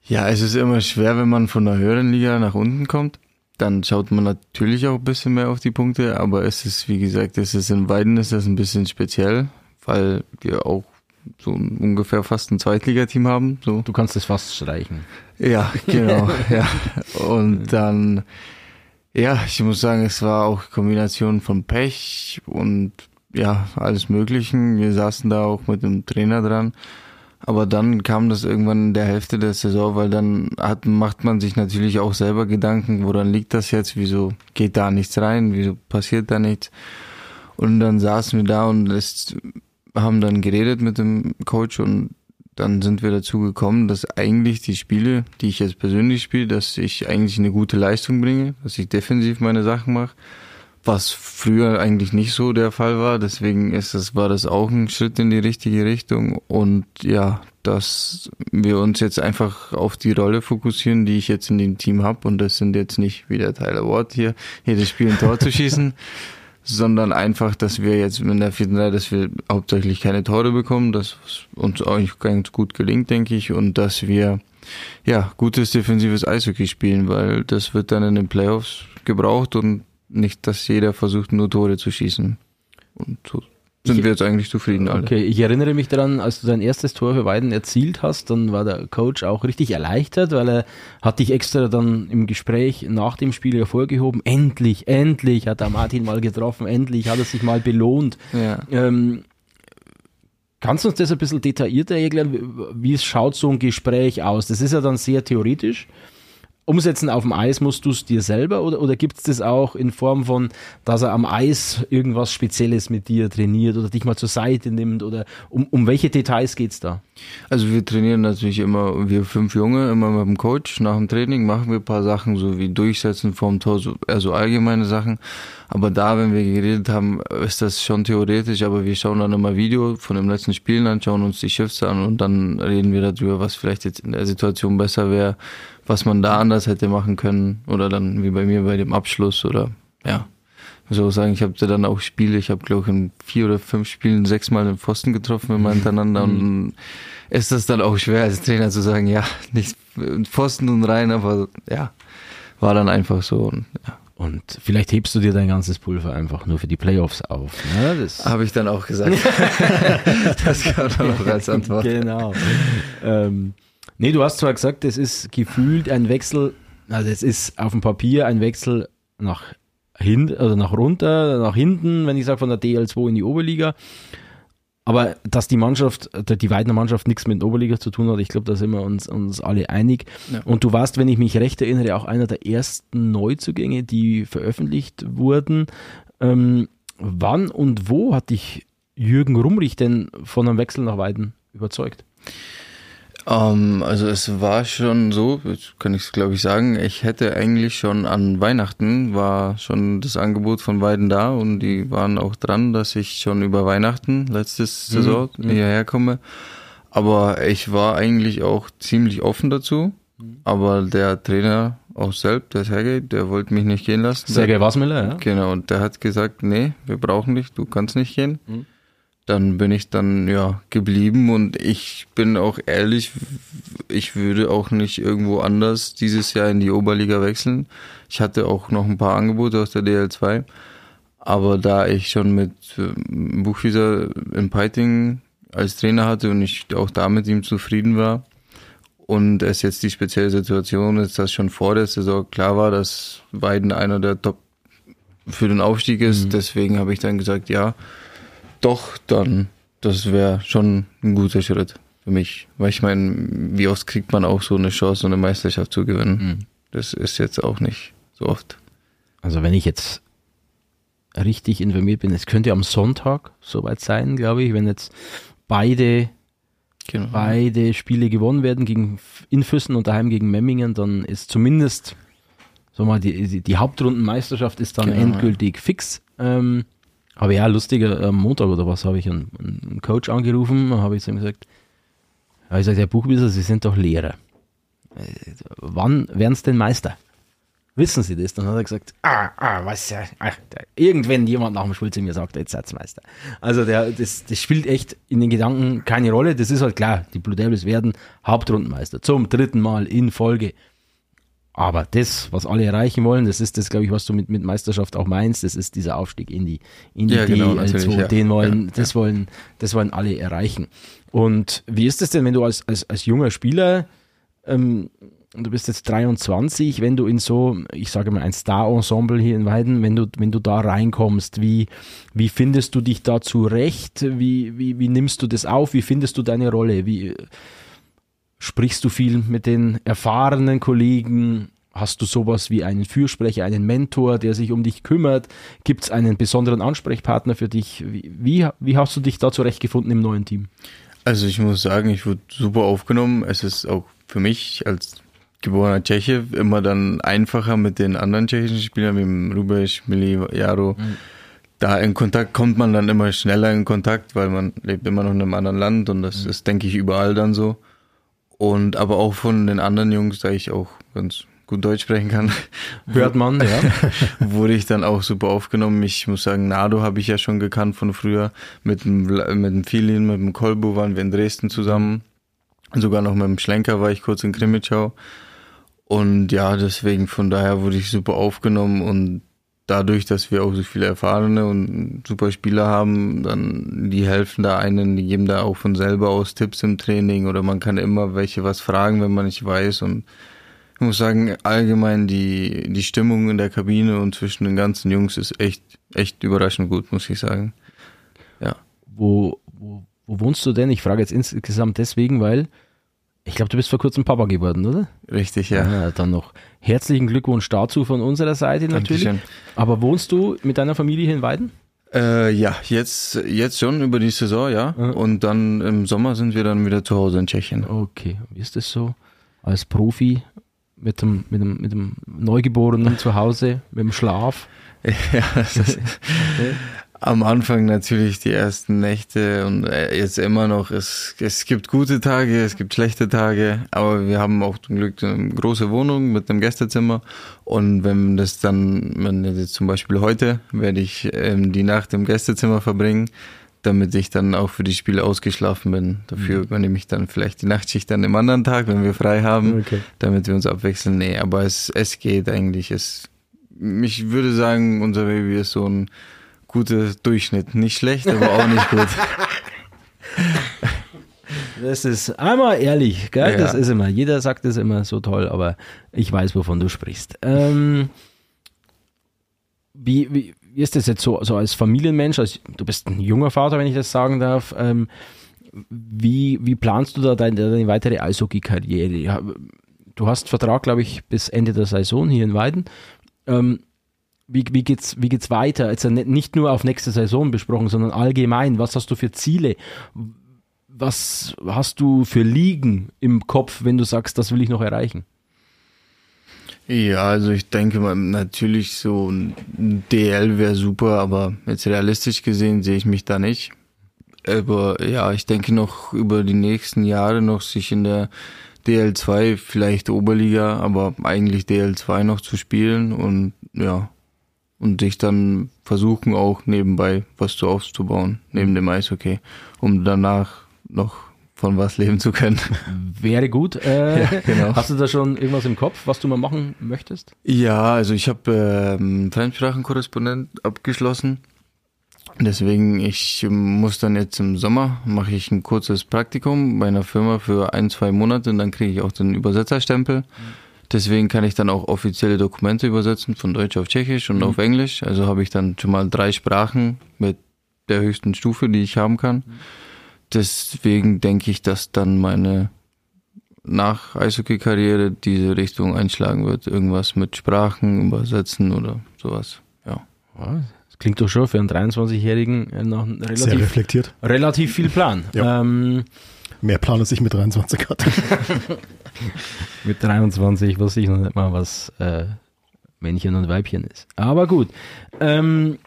ja, es ist immer schwer, wenn man von der höheren Liga nach unten kommt. Dann schaut man natürlich auch ein bisschen mehr auf die Punkte, aber es ist, wie gesagt, es ist in Weiden ist das ein bisschen speziell, weil wir auch so ungefähr fast ein Zweitligateam haben. So. Du kannst es fast streichen. Ja, genau. ja. Und dann, ja, ich muss sagen, es war auch Kombination von Pech und ja, alles Möglichen. Wir saßen da auch mit dem Trainer dran. Aber dann kam das irgendwann in der Hälfte der Saison, weil dann hat, macht man sich natürlich auch selber Gedanken, woran liegt das jetzt, wieso geht da nichts rein, wieso passiert da nichts. Und dann saßen wir da und es haben dann geredet mit dem Coach und dann sind wir dazu gekommen, dass eigentlich die Spiele, die ich jetzt persönlich spiele, dass ich eigentlich eine gute Leistung bringe, dass ich defensiv meine Sachen mache, was früher eigentlich nicht so der Fall war. Deswegen ist das, war das auch ein Schritt in die richtige Richtung. Und ja, dass wir uns jetzt einfach auf die Rolle fokussieren, die ich jetzt in dem Team habe und das sind jetzt nicht wie der Tyler Ward hier, jedes Spiel ein Tor zu schießen, sondern einfach, dass wir jetzt in der vierten Reihe, dass wir hauptsächlich keine Tore bekommen, dass uns eigentlich ganz gut gelingt, denke ich, und dass wir ja gutes defensives Eishockey spielen, weil das wird dann in den Playoffs gebraucht. Und nicht, dass jeder versucht, nur Tore zu schießen. Und so sind ich, wir jetzt eigentlich zufrieden alle. Okay, ich erinnere mich daran, als du dein erstes Tor für Weiden erzielt hast, dann war der Coach auch richtig erleichtert, weil er hat dich extra dann im Gespräch nach dem Spiel hervorgehoben. Endlich, endlich hat er Martin mal getroffen, endlich hat er sich mal belohnt. Ja. Ähm, kannst du uns das ein bisschen detaillierter erklären? Wie, wie schaut so ein Gespräch aus? Das ist ja dann sehr theoretisch umsetzen auf dem Eis musst du es dir selber oder, oder gibt es das auch in Form von, dass er am Eis irgendwas Spezielles mit dir trainiert oder dich mal zur Seite nimmt oder um, um welche Details geht es da? Also wir trainieren natürlich immer, wir fünf Junge, immer mit dem Coach. Nach dem Training machen wir ein paar Sachen, so wie Durchsetzen vorm Tor, so, eher so allgemeine Sachen. Aber da, wenn wir geredet haben, ist das schon theoretisch, aber wir schauen dann immer Video von dem letzten Spiel an, schauen uns die Shifts an und dann reden wir darüber, was vielleicht jetzt in der Situation besser wäre was man da anders hätte machen können oder dann wie bei mir bei dem Abschluss oder ja. Ich muss auch sagen, ich habe dann auch Spiele, ich habe glaube ich in vier oder fünf Spielen sechsmal den Pfosten getroffen immer hintereinander mhm. und ist das dann auch schwer als Trainer zu sagen, ja, nicht Pfosten und rein, aber ja, war dann einfach so und ja. Und vielleicht hebst du dir dein ganzes Pulver einfach nur für die Playoffs auf. Ne? Das Habe ich dann auch gesagt. das kam dann auch als Antwort. Genau. Ähm, Nee, du hast zwar gesagt, es ist gefühlt ein Wechsel, also es ist auf dem Papier ein Wechsel nach hinten, also nach runter, nach hinten, wenn ich sage von der DL2 in die Oberliga. Aber dass die Mannschaft, die Weidner Mannschaft nichts mit der Oberliga zu tun hat, ich glaube, da sind wir uns, uns alle einig. Ja. Und du warst, wenn ich mich recht erinnere, auch einer der ersten Neuzugänge, die veröffentlicht wurden. Ähm, wann und wo hat dich Jürgen Rumrich denn von einem Wechsel nach Weiden überzeugt? Um, ähm, also es war schon so, kann ich glaube ich sagen, ich hätte eigentlich schon an Weihnachten war schon das Angebot von beiden da und die waren auch dran, dass ich schon über Weihnachten letztes mhm. Saison mhm. hierher komme. Aber ich war eigentlich auch ziemlich offen dazu. Mhm. Aber der Trainer auch selbst, der Sergej, der wollte mich nicht gehen lassen. Sergej Wasmiller, ja? Genau, und der hat gesagt, nee, wir brauchen dich, du kannst nicht gehen. Mhm dann bin ich dann ja geblieben und ich bin auch ehrlich, ich würde auch nicht irgendwo anders dieses Jahr in die Oberliga wechseln. Ich hatte auch noch ein paar Angebote aus der DL2, aber da ich schon mit äh, Buchwieser in Peiting als Trainer hatte und ich auch da mit ihm zufrieden war und es jetzt die spezielle Situation ist, dass schon vor der Saison klar war, dass Weiden einer der Top für den Aufstieg ist, mhm. deswegen habe ich dann gesagt, ja, doch, dann das wäre schon ein guter Schritt. für mich. Weil ich meine, wie oft kriegt man auch so eine Chance, so eine Meisterschaft zu gewinnen? Mhm. Das ist jetzt auch nicht so oft. Also wenn ich jetzt richtig informiert bin, es könnte am Sonntag soweit sein, glaube ich, wenn jetzt beide, Genau. beide Spiele gewonnen werden gegen in Füssen und daheim gegen Memmingen, dann ist zumindest so mal die, die, die Hauptrundenmeisterschaft ist dann Genau, endgültig fix. Ähm, aber ja, lustiger, am Montag oder was habe ich einen, einen Coach angerufen, habe ich zu ihm gesagt, ja, ich sage, Herr Buchwieser, Sie sind doch Lehrer. Äh, Wann werden Sie denn Meister? Wissen Sie das? Dann hat er gesagt, ah, ah, was ja, da, irgendwann jemand nach dem zu mir sagt, jetzt seid Meister. Also der, das, das spielt echt in den Gedanken keine Rolle. Das ist halt klar, die Blue Devils werden Hauptrundenmeister zum dritten Mal in Folge. Aber das, was alle erreichen wollen, das ist das, glaube ich, was du mit, mit Meisterschaft auch meinst, das ist dieser Aufstieg in die, in die Ja, genau, DL2. natürlich, ja. Den wollen, Ja, das wollen, das wollen alle erreichen. Und wie ist es denn, wenn du als, als, als junger Spieler, ähm, du bist jetzt 23, wenn du in so, ich sage mal, ein Star-Ensemble hier in Weiden, wenn du, wenn du da reinkommst, wie, wie findest du dich da zurecht? Wie, wie, wie nimmst du das auf? Wie findest du deine Rolle? Wie sprichst du viel mit den erfahrenen Kollegen? Hast du sowas wie einen Fürsprecher, einen Mentor, der sich um dich kümmert? Gibt es einen besonderen Ansprechpartner für dich? Wie, wie, wie hast du dich da zurechtgefunden im neuen Team? Also ich muss sagen, ich wurde super aufgenommen. Es ist auch für mich als geborener Tscheche immer dann einfacher mit den anderen tschechischen Spielern wie Rubesch, Mili, Jaro. Da in Kontakt kommt man dann immer schneller in Kontakt, weil man lebt immer noch in einem anderen Land und das ist, denke ich, überall dann so. Und aber auch von den anderen Jungs, da ich auch ganz gut Deutsch sprechen kann, Hört man, ja. wurde ich dann auch super aufgenommen. Ich muss sagen, Nado habe ich ja schon gekannt von früher. Mit dem, mit dem Filin, mit dem Kolbu waren wir in Dresden zusammen. Sogar noch mit dem Schlenker war ich kurz in Krimitschau. Und ja, deswegen von daher wurde ich super aufgenommen und dadurch, dass wir auch so viele erfahrene und super Spieler haben, dann die helfen da einen, die geben da auch von selber aus Tipps im Training oder man kann immer welche was fragen, wenn man nicht weiß und ich muss sagen, allgemein die, die Stimmung in der Kabine und zwischen den ganzen Jungs ist echt, echt überraschend gut, muss ich sagen. Ja. Wo, wo, wo wohnst du denn? Ich frage jetzt insgesamt deswegen, weil ich glaube, du bist vor kurzem Papa geworden, oder? Richtig, ja. Ah, dann noch herzlichen Glückwunsch dazu von unserer Seite natürlich. Dankeschön. Aber wohnst du mit deiner Familie hier in Weiden? Äh, ja, jetzt, jetzt schon über die Saison, ja. Ja. Und dann im Sommer sind wir dann wieder zu Hause in Tschechien. Okay, wie ist das so als Profi mit dem, mit dem, mit dem Neugeborenen zu Hause, mit dem Schlaf? ja, das ist am Anfang natürlich die ersten Nächte und äh, jetzt immer noch. Es, es gibt gute Tage, es gibt schlechte Tage, aber wir haben auch zum Glück eine große Wohnung mit einem Gästezimmer und wenn das dann, wenn jetzt zum Beispiel heute, werde ich ähm, die Nacht im Gästezimmer verbringen, damit ich dann auch für die Spiele ausgeschlafen bin. Dafür übernehme ich dann vielleicht die Nachtschicht dann im anderen Tag, wenn wir frei haben, Okay. damit wir uns abwechseln. Nee, aber es, es geht eigentlich. Es, ich würde sagen, unser Baby ist so ein guter Durchschnitt. Nicht schlecht, aber auch nicht gut. Das ist einmal ehrlich, gell? Ja. Das ist immer. Jeder sagt das immer so toll, aber ich weiß, wovon du sprichst. Ähm, wie, wie, wie ist das jetzt so, so als Familienmensch? Als, du bist ein junger Vater, wenn ich das sagen darf. Ähm, wie, wie planst du da deine, deine weitere Eishockey-Karriere? Du hast Vertrag, glaube ich, bis Ende der Saison hier in Weiden. Ähm, wie, wie geht's, wie geht's weiter? Also nicht- nur auf nächste Saison besprochen, sondern allgemein. Was hast du für Ziele? Was hast du für Ligen im Kopf, wenn du sagst, das will ich noch erreichen? Ja, also ich denke mal, natürlich so ein DL wäre super, aber jetzt realistisch gesehen sehe ich mich da nicht. Aber ja, ich denke noch über die nächsten Jahre noch sich in der DL2, vielleicht Oberliga, aber eigentlich DL2 noch zu spielen und ja, und sich dann versuchen auch nebenbei was zu aufzubauen, neben dem Eishockey, um danach noch von was leben zu können. Wäre gut. Äh, Ja, genau. Hast du da schon irgendwas im Kopf, was du mal machen möchtest? Ja, also ich habe ähm, Fremdsprachenkorrespondent abgeschlossen. Deswegen, ich muss dann jetzt im Sommer, mache ich ein kurzes Praktikum bei einer Firma für ein, zwei Monate und dann kriege ich auch den Übersetzerstempel. Deswegen kann ich dann auch offizielle Dokumente übersetzen, von Deutsch auf Tschechisch und auf Englisch. Also habe ich dann schon mal drei Sprachen mit der höchsten Stufe, die ich haben kann. deswegen denke ich, dass dann meine nach Eishockey-Karriere diese Richtung einschlagen wird. Irgendwas mit Sprachen übersetzen oder sowas. Ja. Ja, Das klingt doch schon für einen 23-Jährigen äh, noch ein Sehr relativ, reflektiert. relativ viel Plan. Ja. Ähm, Mehr Plan als ich mit 23 hatte. mit 23 wusste ich noch nicht mal, was äh, Männchen und Weibchen ist. Aber gut. Ähm,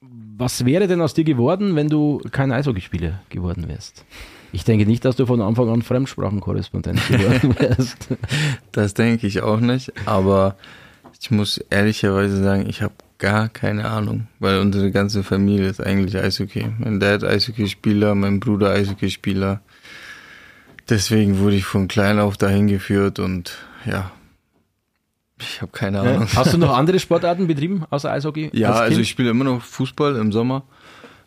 was wäre denn aus dir geworden, wenn du kein Eishockeyspieler geworden wärst? Ich denke nicht, dass du von Anfang an Fremdsprachenkorrespondent geworden wärst. Das denke ich auch nicht, aber ich muss ehrlicherweise sagen, ich habe gar keine Ahnung, weil unsere ganze Familie ist eigentlich Eishockey. Mein Dad Eishockeyspieler, mein Bruder Eishockeyspieler. Deswegen wurde ich von klein auf dahin geführt und ja, ich habe keine Ahnung. Hast du noch andere Sportarten betrieben außer Eishockey? Ja, als also ich spiele immer noch Fußball im Sommer.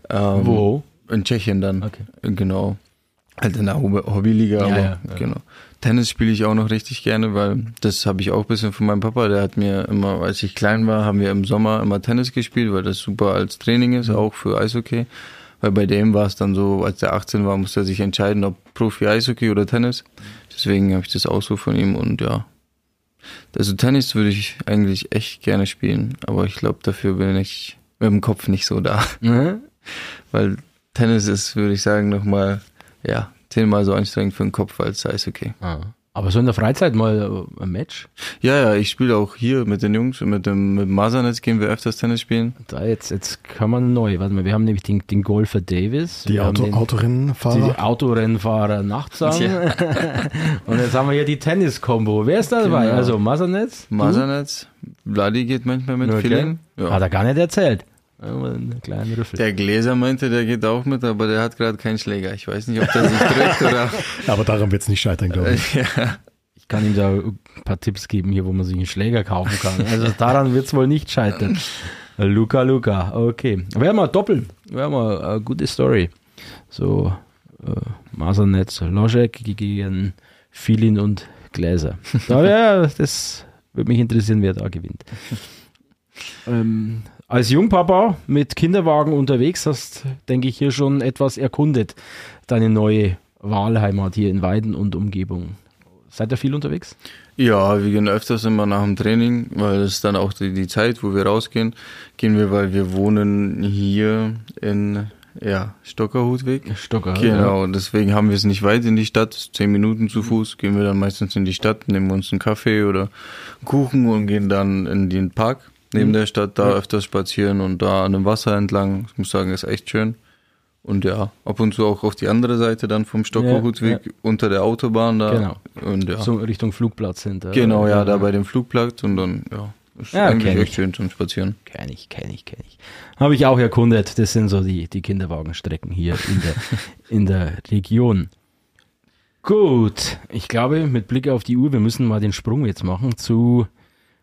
Ähm, Wo? In Tschechien dann. Okay. Genau. Halt in der Hobby- Hobbyliga, Ja, aber ja, ja. genau. Tennis spiele ich auch noch richtig gerne, weil das habe ich auch ein bisschen von meinem Papa. Der hat mir immer, als ich klein war, haben wir im Sommer immer Tennis gespielt, weil das super als Training ist, auch für Eishockey. Weil bei dem war es dann so, als der 18 war, musste er sich entscheiden, ob Profi Eishockey oder Tennis. Deswegen habe ich das auch so von ihm und ja. Also Tennis würde ich eigentlich echt gerne spielen, aber ich glaube, dafür bin ich mit dem Kopf nicht so da. Mhm. Weil Tennis ist, würde ich sagen, nochmal, ja, zehnmal so anstrengend für den Kopf als Eishockey. Ah. Aber so in der Freizeit mal äh, ein Match? Ja, ja, ich spiele auch hier mit den Jungs, mit dem mit dem Masernetz gehen wir öfters Tennis spielen. Da jetzt, jetzt kann man neu. Warte mal, wir haben nämlich den, den Golfer Davis. Die Auto, den, die Autorennenfahrer. Autorennfahrer Nachtsang. Und jetzt haben wir hier die Tennis-Kombo. Wer ist da dabei? Genau. Also Masernetz? Masernetz, Vladi geht manchmal mit, Okay. Hat Ja. er gar nicht erzählt. Einen kleinen Rüffel. Der Gläser meinte, der geht auch mit, aber der hat gerade keinen Schläger. Ich weiß nicht, ob der sich drückt oder. Aber daran wird es nicht scheitern, glaube ich. ja. Ich kann ihm da ein paar Tipps geben hier, wo man sich einen Schläger kaufen kann. Also daran wird es wohl nicht scheitern. Luca, Luca, okay. Wäre mal doppelt. Wäre mal eine gute Story. So, äh, Masernetz, Loschek gegen Filin und Gläser. Aber ja, das würde mich interessieren, wer da gewinnt. Ähm, als Jungpapa mit Kinderwagen unterwegs hast, denke ich, hier schon etwas erkundet. Deine neue Wahlheimat hier in Weiden und Umgebung. Seid ihr viel unterwegs? Ja, wir gehen öfters immer nach dem Training, weil es ist dann auch die, die Zeit, wo wir rausgehen. Gehen wir, weil wir wohnen hier in ja, Stockerhutweg. Stocker. Genau, deswegen haben wir es nicht weit in die Stadt, zehn Minuten zu Fuß, gehen wir dann meistens in die Stadt, nehmen uns einen Kaffee oder Kuchen und gehen dann in den Park neben Mhm. der Stadt, da Ja. öfters spazieren und da an dem Wasser entlang. Ich muss sagen, ist echt schön. Und ja, ab und zu auch auf die andere Seite dann vom Stockerhutweg Ja, unter der Autobahn da. Genau. Und ja. So Richtung Flugplatz hinter. Genau, ja, da bei dem Flugplatz und dann, ja, ist Ja, eigentlich echt schön zum Spazieren. Kenn ich, kenn ich, kenn ich. Habe ich auch erkundet. Das sind so die, die Kinderwagenstrecken hier in der, in der Region. Gut, ich glaube, mit Blick auf die Uhr, wir müssen mal den Sprung jetzt machen zu.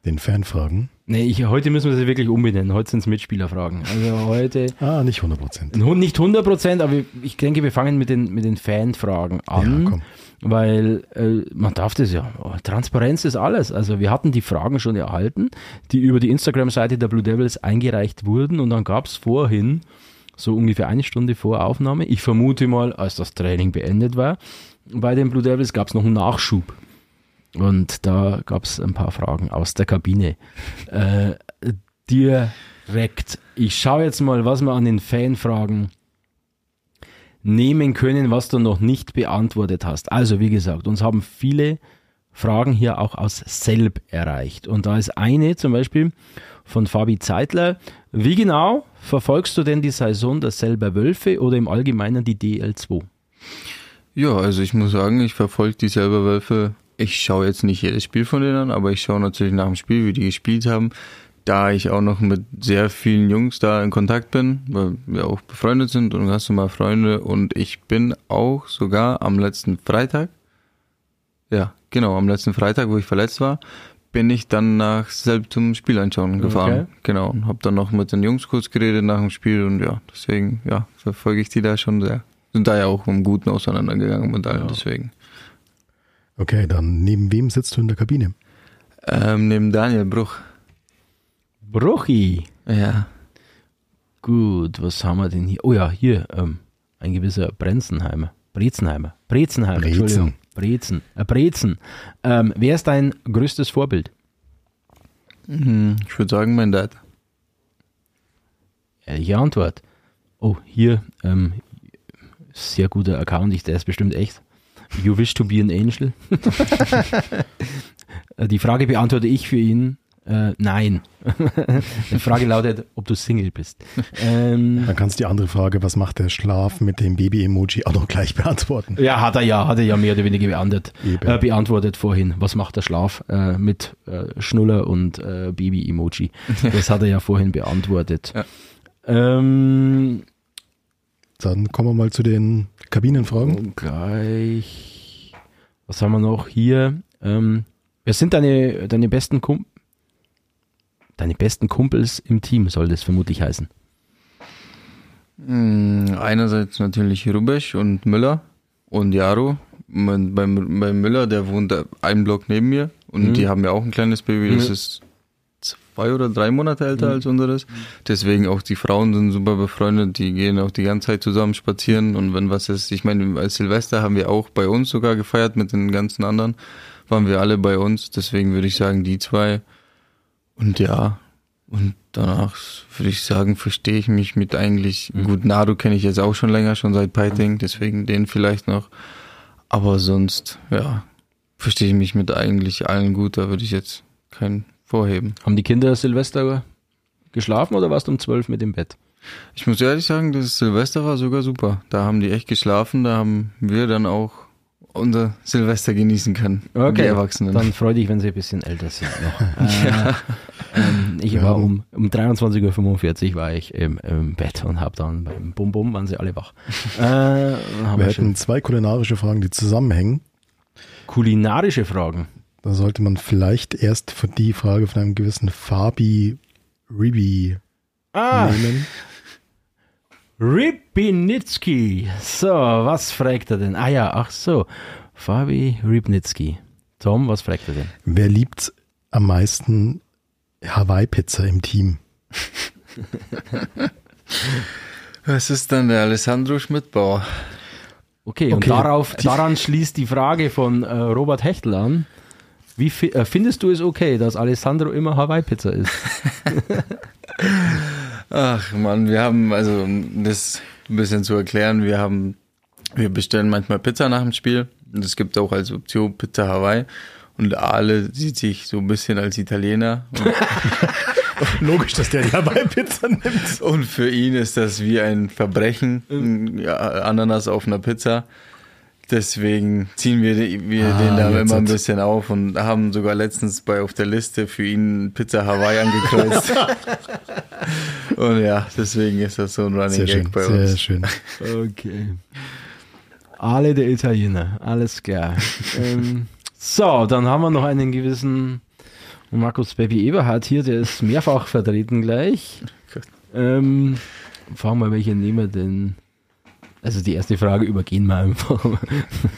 Den Fanfragen. Nee, ich, heute müssen wir sie wirklich umbenennen. Heute sind es Mitspielerfragen. Also heute Ah, nicht 100 Prozent. nicht 100 Prozent, aber ich denke, wir fangen mit den, mit den Fanfragen an. Ja, komm. Weil äh, man darf das ja, oh, Transparenz ist alles. Also wir hatten die Fragen schon erhalten, die über die Instagram-Seite der Blue Devils eingereicht wurden und dann gab es vorhin, so ungefähr eine Stunde vor Aufnahme, ich vermute mal, als das Training beendet war, bei den Blue Devils gab es noch einen Nachschub. Und da gab es ein paar Fragen aus der Kabine. Äh, direkt. Ich schaue jetzt mal, was wir an den Fanfragen nehmen können, was du noch nicht beantwortet hast. Also, wie gesagt, uns haben viele Fragen hier auch aus Selb erreicht. Und da ist eine zum Beispiel von Fabi Zeitler. Wie genau verfolgst du denn die Saison der Selber Wölfe oder im Allgemeinen die DL2? Ja, also ich muss sagen, ich verfolge die selber Wölfe. Ich schaue jetzt nicht jedes Spiel von denen an, aber ich schaue natürlich nach dem Spiel, wie die gespielt haben. Da ich auch noch mit sehr vielen Jungs da in Kontakt bin, weil wir auch befreundet sind und hast du mal Freunde und ich bin auch sogar am letzten Freitag, ja, genau, am letzten Freitag, wo ich verletzt war, bin ich dann nach selbst zum Spiel anschauen gefahren. Okay. Genau, und habe dann noch mit den Jungs kurz geredet nach dem Spiel und ja, deswegen, ja, verfolge ich die da schon sehr. Sind da ja auch im Guten auseinandergegangen mit allen, Ja. deswegen. Okay, dann neben wem sitzt du in der Kabine? Ähm, neben Daniel Bruch. Bruchi. Ja. Gut, was haben wir denn hier? Oh ja, hier. Ähm, ein gewisser Brenzenheimer. Brezenheimer. Brezenheimer, Brezen. Entschuldigung. Brezen. Äh, Brezen. Ähm, wer ist dein größtes Vorbild? Hm, Ich würde sagen, mein Dad. Ehrliche Antwort. Oh, hier, ähm, sehr guter Account, ich, der ist bestimmt echt. You wish to be an angel? Äh, Die Frage beantworte ich für ihn. Äh, nein. Die Frage lautet, ob du Single bist. Ähm, Dann kannst du die andere Frage, was macht der Schlaf mit dem Baby-Emoji, auch noch gleich beantworten. ja, hat er ja, hat er ja mehr oder weniger beantwortet, äh, beantwortet vorhin. Was macht der Schlaf äh, mit äh, Schnuller und äh, Baby-Emoji? Das hat er ja vorhin beantwortet. Ja. Ähm, Dann kommen wir mal zu den Kabinenfragen. Und gleich. Was haben wir noch hier? Ähm, wer sind deine, deine besten Kumpels? Deine besten Kumpels im Team soll das vermutlich heißen. Hm, Einerseits natürlich Rubesch und Müller und Jaro. Mein, beim, beim Müller, der wohnt einen Block neben mir und Mhm. die haben ja auch ein kleines Baby, das Mhm. ist zwei oder drei Monate älter Mhm. als unseres. Deswegen auch die Frauen sind super befreundet, die gehen auch die ganze Zeit zusammen spazieren und wenn was ist, ich meine, als Silvester haben wir auch bei uns sogar gefeiert mit den ganzen anderen, waren wir alle bei uns, deswegen würde ich sagen, die zwei und ja, und danach würde ich sagen, verstehe ich mich mit eigentlich, Mhm. gut, Nado kenne ich jetzt auch schon länger, schon seit Piting, deswegen den vielleicht noch. Aber sonst, ja, verstehe ich mich mit eigentlich allen gut, da würde ich jetzt keinen vorheben. Haben die Kinder Silvester geschlafen oder warst du um 12 mit im Bett? Ich muss ehrlich sagen, das Silvester war sogar super. Da haben die echt geschlafen, da haben wir dann auch unser Silvester genießen können. Die Erwachsenen. Dann freu dich, wenn sie ein bisschen älter sind noch. äh, ähm, ich war um, um 23.45 Uhr war ich im, im Bett und habe dann beim Bum Bum waren sie alle wach. Äh, Wir wir schon hätten zwei kulinarische Fragen, die zusammenhängen. kulinarische Fragen. Da sollte man vielleicht erst für die Frage von einem gewissen Fabi Ribi Ah, nehmen. Ribinitsky. So, was fragt er denn? Ah ja, ach so. Fabi Ribnitsky. Tom, was fragt er denn? Wer liebt am meisten Hawaii-Pizza im Team? Was ist dann der Alessandro Schmidtbauer? Okay, und Okay. darauf, daran schließt die Frage von äh, Robert Hechtel an. Wie fi äh, findest du es okay, dass Alessandro immer Hawaii-Pizza isst? Ach man, wir haben, also um das ein bisschen zu erklären, wir haben, wir bestellen manchmal Pizza nach dem Spiel und es gibt auch als Option Pizza Hawaii und Ale sieht sich so ein bisschen als Italiener Logisch, dass der die Hawaii-Pizza nimmt. und für ihn ist das wie ein Verbrechen, Ananas auf einer Pizza. Deswegen ziehen wir, die- wir Ah, den da immer ein bisschen auf und haben sogar letztens bei auf der Liste für ihn Pizza Hawaii angekreuzt. und ja, deswegen ist das so ein Running Sehr Gag schön, bei sehr uns. schön. Okay. Alle der Italiener, alles klar. ähm, so, dann haben wir noch einen gewissen Markus Baby Eberhard hier, der ist mehrfach vertreten gleich. Ähm, fragen wir, welche nehmen wir denn? Also die erste Frage übergehen wir einfach.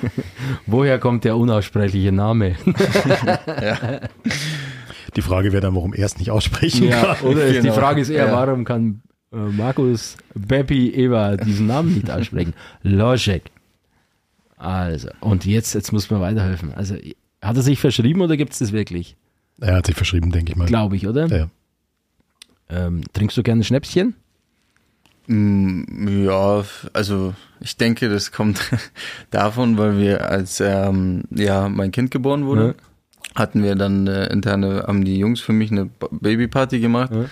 Woher kommt der unaussprechliche Name? Die Frage wäre dann, warum er es nicht aussprechen Ja, kann. oder ist, die Genau. Frage ist eher, Ja. warum kann äh, Markus Beppi Eber diesen Namen nicht aussprechen? Logic. Also, und jetzt, jetzt muss man weiterhelfen. Also, hat er sich verschrieben oder gibt es das wirklich? Er hat sich verschrieben, denke ich mal. Glaube ich, oder? Ja. Ähm, trinkst du gerne Schnäpschen? Mm, Ja, also ich denke, das kommt davon, weil wir als ähm, ja mein Kind geboren wurde, Ja. hatten wir dann äh, interne, haben die Jungs für mich eine Ba- Babyparty gemacht. Ja.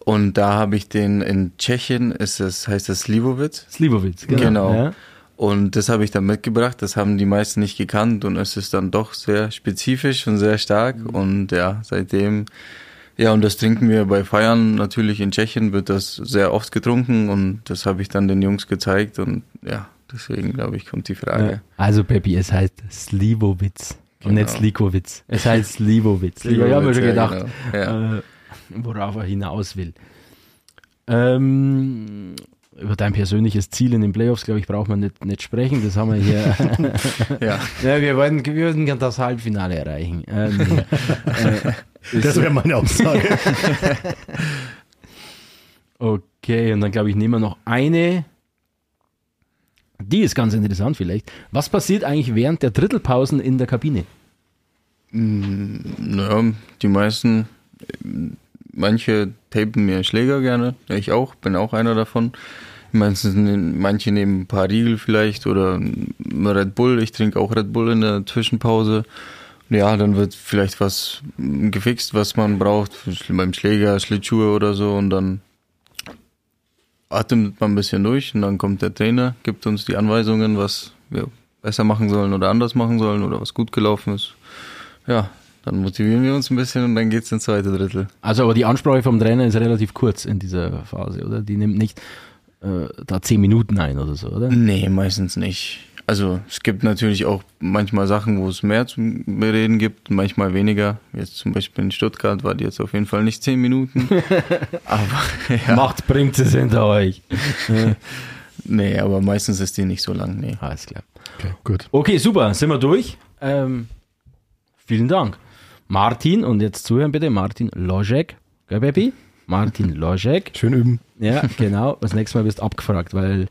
Und da habe ich den in Tschechien, ist es, heißt das Slivovitz. Slivovitz, Genau. Ja. Und das habe ich dann mitgebracht. Das haben die meisten nicht gekannt und es ist dann doch sehr spezifisch und sehr stark. Mhm. Und ja, seitdem, ja, und das trinken wir bei Feiern natürlich in Tschechien, wird das sehr oft getrunken und das habe ich dann den Jungs gezeigt und ja, deswegen glaube ich, kommt die Frage. Ja. Also, Peppi, es heißt Slivovitz. Und nicht Genau. Slikowitz. Es heißt Slivovitz. Ich habe mir schon Ja, gedacht, genau. Ja. äh, worauf er hinaus will. Ähm, über dein persönliches Ziel in den Playoffs, glaube ich, braucht man nicht, nicht sprechen. Das haben wir hier. ja. ja, wir wollten, wir würden gerne das Halbfinale erreichen. Ähm, äh, Das wäre meine Aussage. okay, und dann glaube ich, nehmen wir noch eine. Die ist ganz interessant vielleicht. Was passiert eigentlich während der Drittelpausen in der Kabine? Naja, die meisten, manche tapen mir Schläger gerne, ich auch, bin auch einer davon. Manche nehmen ein paar Riegel vielleicht oder Red Bull, ich trinke auch Red Bull in der Zwischenpause. Ja, dann wird vielleicht was gefixt, was man braucht, beim Schläger, Schlittschuhe oder so und dann atmet man ein bisschen durch und dann kommt der Trainer, gibt uns die Anweisungen, was wir besser machen sollen oder anders machen sollen oder was gut gelaufen ist. Ja, dann motivieren wir uns ein bisschen und dann geht's ins zweite Drittel. Also aber die Ansprache vom Trainer ist relativ kurz in dieser Phase, oder? Die nimmt nicht äh, da zehn Minuten ein oder so, oder? Nee, meistens nicht. Also es gibt natürlich auch manchmal Sachen, wo es mehr zu bereden gibt, manchmal weniger. Jetzt zum Beispiel in Stuttgart war die jetzt auf jeden Fall nicht zehn Minuten. aber ja. Macht bringt es hinter euch. Nee, aber meistens ist die nicht so lang. Nee. Alles klar. Okay, gut. Okay, super, sind wir durch. Ähm, vielen Dank. Martin, und jetzt zuhören bitte, Martin Loschek, gell, Baby? Martin Loschek. Schön üben. Ja, genau. Das nächste Mal wirst du abgefragt, weil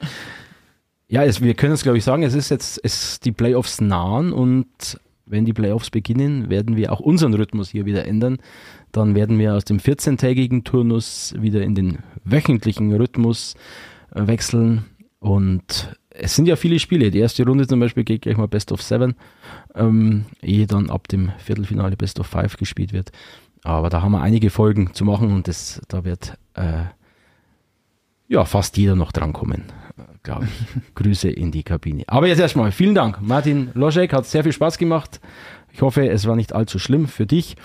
ja, es, wir können es glaube ich sagen, es ist jetzt es die Playoffs nahen und wenn die Playoffs beginnen, werden wir auch unseren Rhythmus hier wieder ändern. Dann werden wir aus dem 14-tägigen Turnus wieder in den wöchentlichen Rhythmus äh, wechseln und es sind ja viele Spiele. Die erste Runde zum Beispiel geht gleich mal Best of Seven, ähm, ehe dann ab dem Viertelfinale Best of Five gespielt wird. Aber da haben wir einige Folgen zu machen und das, da wird äh, ja fast jeder noch drankommen, äh, glaube ich. Grüße in die Kabine. Aber jetzt erstmal vielen Dank. Martin Loschek hat sehr viel Spaß gemacht. Ich hoffe, es war nicht allzu schlimm für dich.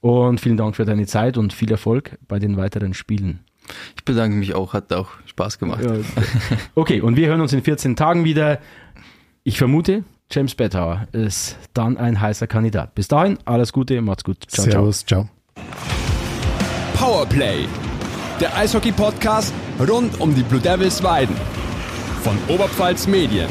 Und vielen Dank für deine Zeit und viel Erfolg bei den weiteren Spielen. Ich bedanke mich auch, hat auch Spaß gemacht. Ja. Okay, und wir hören uns in 14 Tagen wieder. Ich vermute, James Bettauer ist dann ein heißer Kandidat. Bis dahin, alles Gute, macht's gut. Ciao, Servus, ciao. Powerplay, der Eishockey-Podcast rund um die Blue Devils Weiden von Oberpfalz Medien.